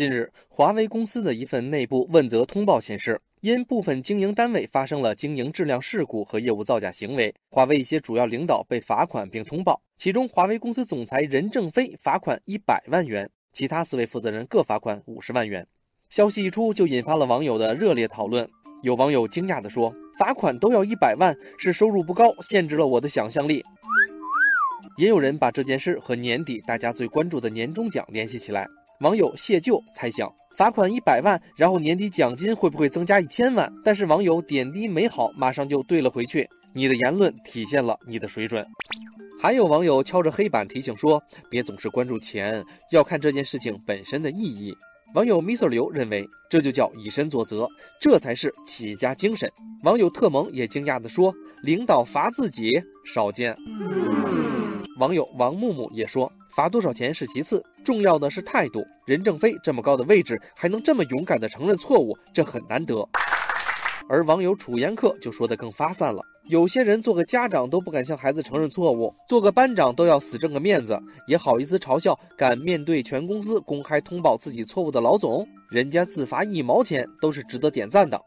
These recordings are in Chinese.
近日，华为公司的一份内部问责通报显示，因部分经营单位发生了经营质量事故和业务造假行为，华为一些主要领导被罚款并通报。其中，华为公司总裁任正非罚款一百万元，其他四位负责人各罚款五十万元。消息一出，就引发了网友的热烈讨论。有网友惊讶地说：“罚款都要一百万，是收入不高，限制了我的想象力。”也有人把这件事和年底大家最关注的年终奖联系起来。网友谢旧猜想，罚款一百万，然后年底奖金会不会增加一千万？但是网友点滴美好马上就对了回去：“你的言论体现了你的水准。”还有网友敲着黑板提醒说：“别总是关注钱，要看这件事情本身的意义。”网友 Mr 刘认为，这就叫以身作则，这才是企业家精神。网友特萌也惊讶地说：“领导罚自己，少见。”网友王木木也说：“罚多少钱是其次，重要的是态度。任正非这么高的位置，还能这么勇敢地承认错误，这很难得。”而网友楚言客就说得更发散了：“有些人做个家长都不敢向孩子承认错误，做个班长都要死挣个面子，也好意思嘲笑敢面对全公司公开通报自己错误的老总？人家自罚一毛钱都是值得点赞的。”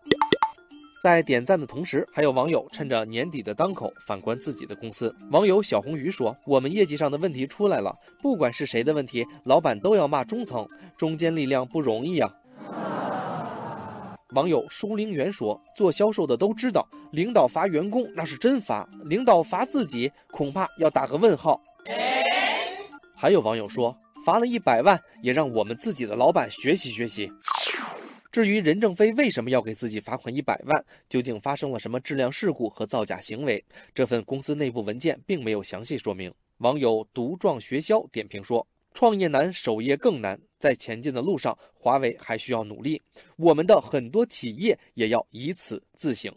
在点赞的同时，还有网友趁着年底的当口反观自己的公司。网友小红鱼说：“我们业绩上的问题出来了，不管是谁的问题，老板都要骂中层，中坚力量不容易啊。”网友舒灵元说：“做销售的都知道，领导罚员工那是真罚，领导罚自己恐怕要打个问号。”还有网友说：“罚了一百万，也让我们自己的老板学习学习。”至于任正非为什么要给自己罚款一百万，究竟发生了什么质量事故和造假行为？这份公司内部文件并没有详细说明。网友独壮学潇点评说：“创业难，守业更难，在前进的路上，华为还需要努力。我们的很多企业也要以此自省。”